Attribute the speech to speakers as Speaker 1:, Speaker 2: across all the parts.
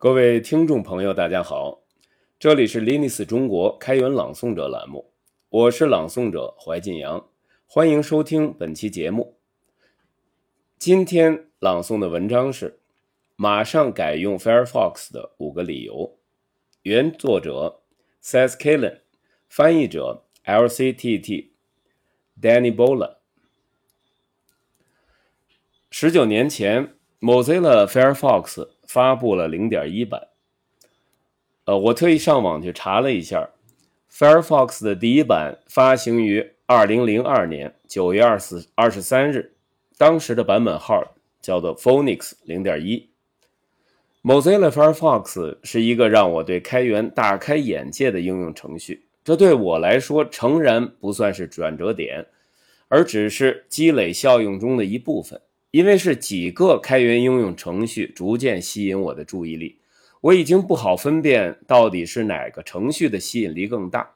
Speaker 1: 各位听众朋友，大家好，这里是 Linus 中国开源朗诵者栏目，我是朗诵者怀晋阳，欢迎收听本期节目。今天朗诵的文章是《马上改用 Firefox 的五个理由》，原作者 Seth Kalen，翻译者 LCTT Danny Bola。十九年前，Mozilla Firefox。发布了零点一版。呃，我特意上网去查了一下，Firefox 的第一版发行于二零零二年九月二十二十三日，当时的版本号叫做 Phoenix 零点一。Mozilla Firefox 是一个让我对开源大开眼界的应用程序，这对我来说诚然不算是转折点，而只是积累效应中的一部分。因为是几个开源应用程序逐渐吸引我的注意力，我已经不好分辨到底是哪个程序的吸引力更大，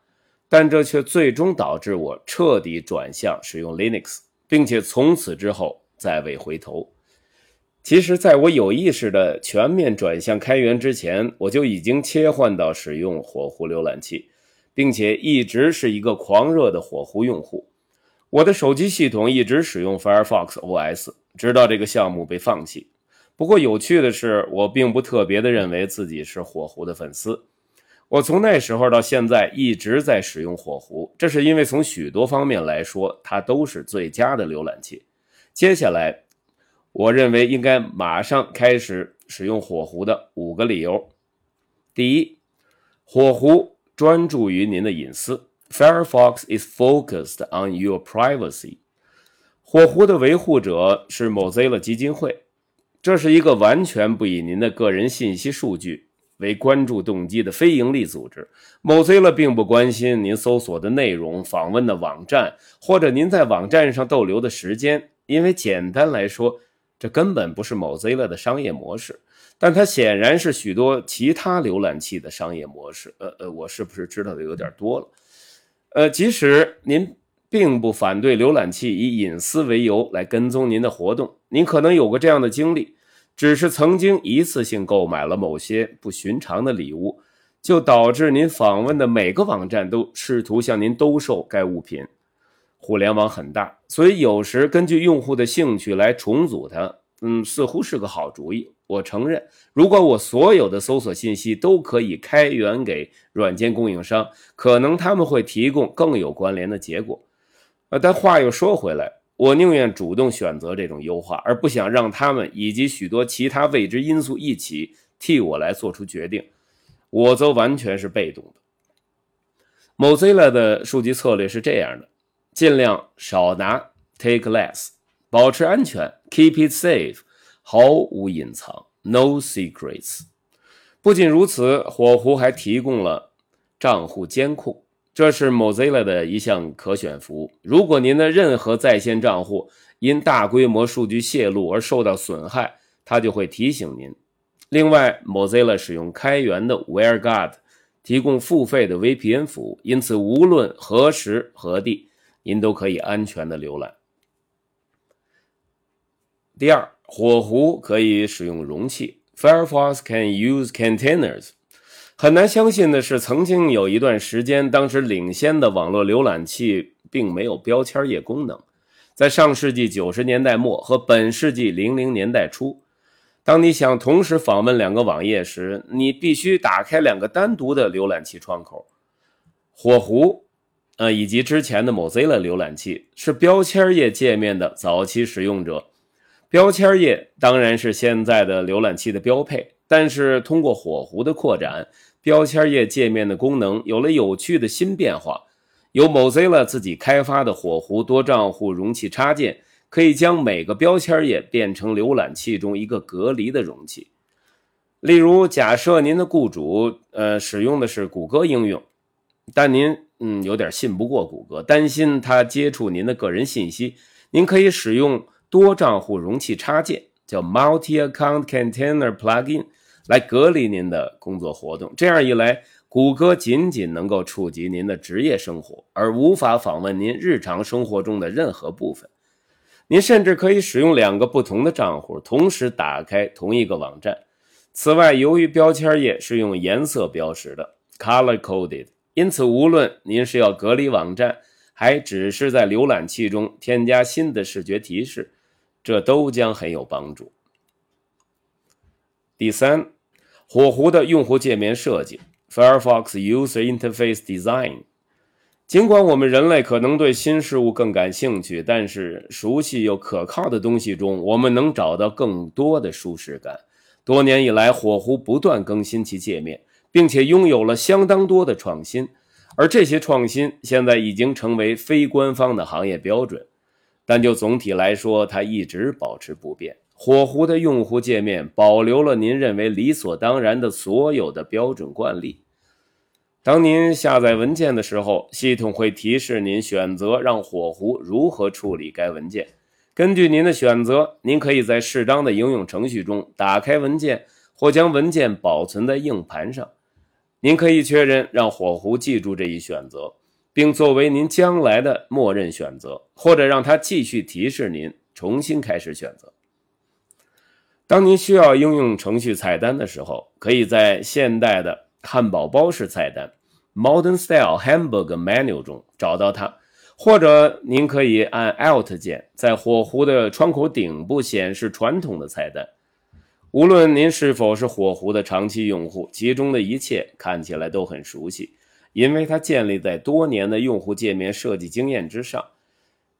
Speaker 1: 但这却最终导致我彻底转向使用 Linux，并且从此之后再未回头。其实，在我有意识的全面转向开源之前，我就已经切换到使用火狐浏览器，并且一直是一个狂热的火狐用户。我的手机系统一直使用 Firefox OS。直到这个项目被放弃。不过有趣的是，我并不特别的认为自己是火狐的粉丝。我从那时候到现在一直在使用火狐，这是因为从许多方面来说，它都是最佳的浏览器。接下来，我认为应该马上开始使用火狐的五个理由。第一，火狐专注于您的隐私。Firefox is focused on your privacy. 火狐的维护者是 Mozilla 基金会，这是一个完全不以您的个人信息数据为关注动机的非营利组织。Mozilla 并不关心您搜索的内容、访问的网站或者您在网站上逗留的时间，因为简单来说，这根本不是 Mozilla 的商业模式。但它显然是许多其他浏览器的商业模式。呃呃，我是不是知道的有点多了？呃，即使您。并不反对浏览器以隐私为由来跟踪您的活动。您可能有过这样的经历，只是曾经一次性购买了某些不寻常的礼物，就导致您访问的每个网站都试图向您兜售该物品。互联网很大，所以有时根据用户的兴趣来重组它，嗯，似乎是个好主意。我承认，如果我所有的搜索信息都可以开源给软件供应商，可能他们会提供更有关联的结果。呃，但话又说回来，我宁愿主动选择这种优化，而不想让他们以及许多其他未知因素一起替我来做出决定。我则完全是被动的。Mozilla 的数据策略是这样的：尽量少拿，take less，保持安全，keep it safe，毫无隐藏，no secrets。不仅如此，火狐还提供了账户监控。这是 Mozilla 的一项可选服务。如果您的任何在线账户因大规模数据泄露而受到损害，它就会提醒您。另外，Mozilla 使用开源的 WireGuard，提供付费的 VPN 服务，因此无论何时何地，您都可以安全的浏览。第二，火狐可以使用容器，Firefox can use containers。很难相信的是，曾经有一段时间，当时领先的网络浏览器并没有标签页功能。在上世纪九十年代末和本世纪零零年代初，当你想同时访问两个网页时，你必须打开两个单独的浏览器窗口。火狐，呃，以及之前的 Mozilla 浏览器是标签页界面的早期使用者。标签页当然是现在的浏览器的标配，但是通过火狐的扩展。标签页界面的功能有了有趣的新变化。由 Mozilla 自己开发的火狐多账户容器插件，可以将每个标签页变成浏览器中一个隔离的容器。例如，假设您的雇主呃使用的是谷歌应用，但您嗯有点信不过谷歌，担心他接触您的个人信息，您可以使用多账户容器插件，叫 Multi Account Container Plugin。来隔离您的工作活动，这样一来，谷歌仅仅能够触及您的职业生活，而无法访问您日常生活中的任何部分。您甚至可以使用两个不同的账户同时打开同一个网站，此外，由于标签页是用颜色标识的 （color coded），因此无论您是要隔离网站，还只是在浏览器中添加新的视觉提示，这都将很有帮助。第三，火狐的用户界面设计 （Firefox User Interface Design）。尽管我们人类可能对新事物更感兴趣，但是熟悉又可靠的东西中，我们能找到更多的舒适感。多年以来，火狐不断更新其界面，并且拥有了相当多的创新，而这些创新现在已经成为非官方的行业标准。但就总体来说，它一直保持不变。火狐的用户界面保留了您认为理所当然的所有的标准惯例。当您下载文件的时候，系统会提示您选择让火狐如何处理该文件。根据您的选择，您可以在适当的应用程序中打开文件，或将文件保存在硬盘上。您可以确认让火狐记住这一选择，并作为您将来的默认选择，或者让它继续提示您重新开始选择。当您需要应用程序菜单的时候，可以在现代的。汉堡包式菜单 （Modern Style Hamburger Menu） 中找到它，或者您可以按 Alt 键在火狐的窗口顶部显示传统的菜单。无论您是否是火狐的长期用户，其中的一切看起来都很熟悉，因为它建立在多年的用户界面设计经验之上。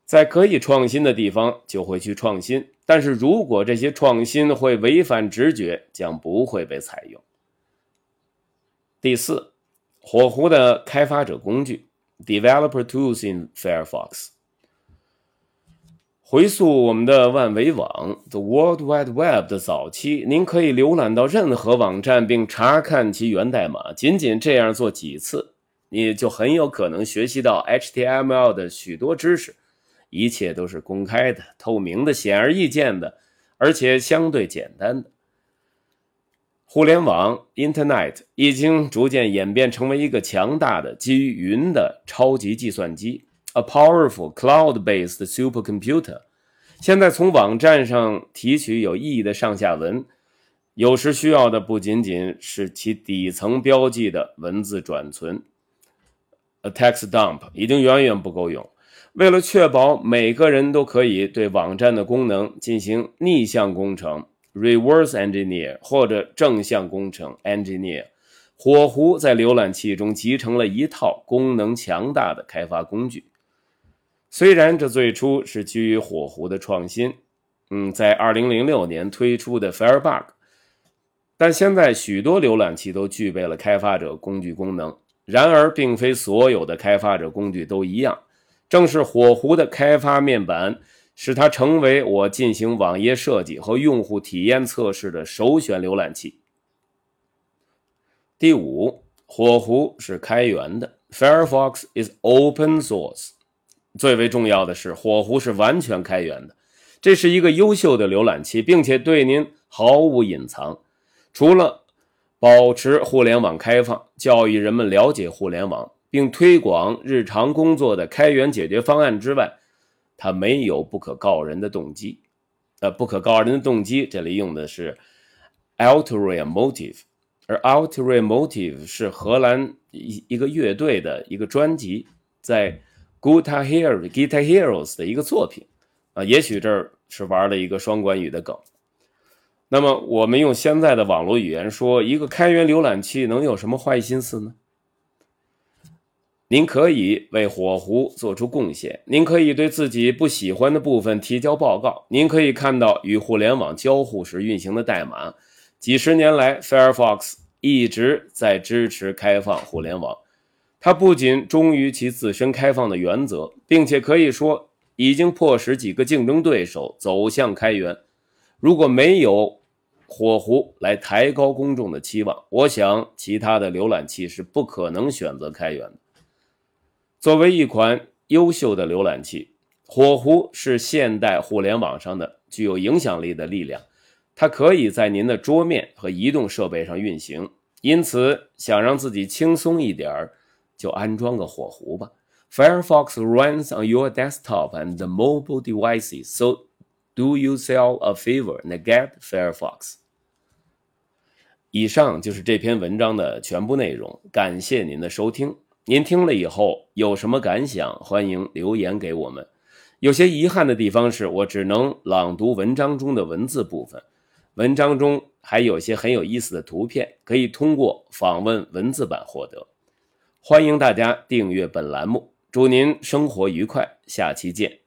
Speaker 1: 在可以创新的地方就会去创新，但是如果这些创新会违反直觉，将不会被采用。第四，火狐的开发者工具 （Developer Tools in Firefox）。回溯我们的万维网 （The World Wide Web） 的早期，您可以浏览到任何网站并查看其源代码。仅仅这样做几次，你就很有可能学习到 HTML 的许多知识。一切都是公开的、透明的、显而易见的，而且相对简单的。互联网 （Internet） 已经逐渐演变成为一个强大的基于云的超级计算机 （a powerful cloud-based supercomputer）。现在从网站上提取有意义的上下文，有时需要的不仅仅是其底层标记的文字转存 （a text dump） 已经远远不够用。为了确保每个人都可以对网站的功能进行逆向工程。Reverse engineer 或者正向工程 engineer，火狐在浏览器中集成了一套功能强大的开发工具。虽然这最初是基于火狐的创新，嗯，在2006年推出的 Firebug，但现在许多浏览器都具备了开发者工具功能。然而，并非所有的开发者工具都一样。正是火狐的开发面板。使它成为我进行网页设计和用户体验测试的首选浏览器。第五，火狐是开源的，Firefox is open source。最为重要的是，火狐是完全开源的，这是一个优秀的浏览器，并且对您毫无隐藏。除了保持互联网开放、教育人们了解互联网，并推广日常工作的开源解决方案之外，他没有不可告人的动机，呃，不可告人的动机，这里用的是 ulterior motive，而 ulterior motive 是荷兰一一个乐队的一个专辑，在 Guitar Hero Guitar Heroes 的一个作品，啊，也许这儿是玩了一个双关语的梗。那么我们用现在的网络语言说，一个开源浏览器能有什么坏心思呢？您可以为火狐做出贡献，您可以对自己不喜欢的部分提交报告，您可以看到与互联网交互时运行的代码。几十年来，Firefox 一直在支持开放互联网。它不仅忠于其自身开放的原则，并且可以说已经迫使几个竞争对手走向开源。如果没有火狐来抬高公众的期望，我想其他的浏览器是不可能选择开源的。作为一款优秀的浏览器，火狐是现代互联网上的具有影响力的力量。它可以在您的桌面和移动设备上运行，因此想让自己轻松一点儿，就安装个火狐吧。Firefox runs on your desktop and the mobile devices, so do yourself a favor and get Firefox. 以上就是这篇文章的全部内容，感谢您的收听。您听了以后有什么感想？欢迎留言给我们。有些遗憾的地方是我只能朗读文章中的文字部分，文章中还有些很有意思的图片，可以通过访问文字版获得。欢迎大家订阅本栏目，祝您生活愉快，下期见。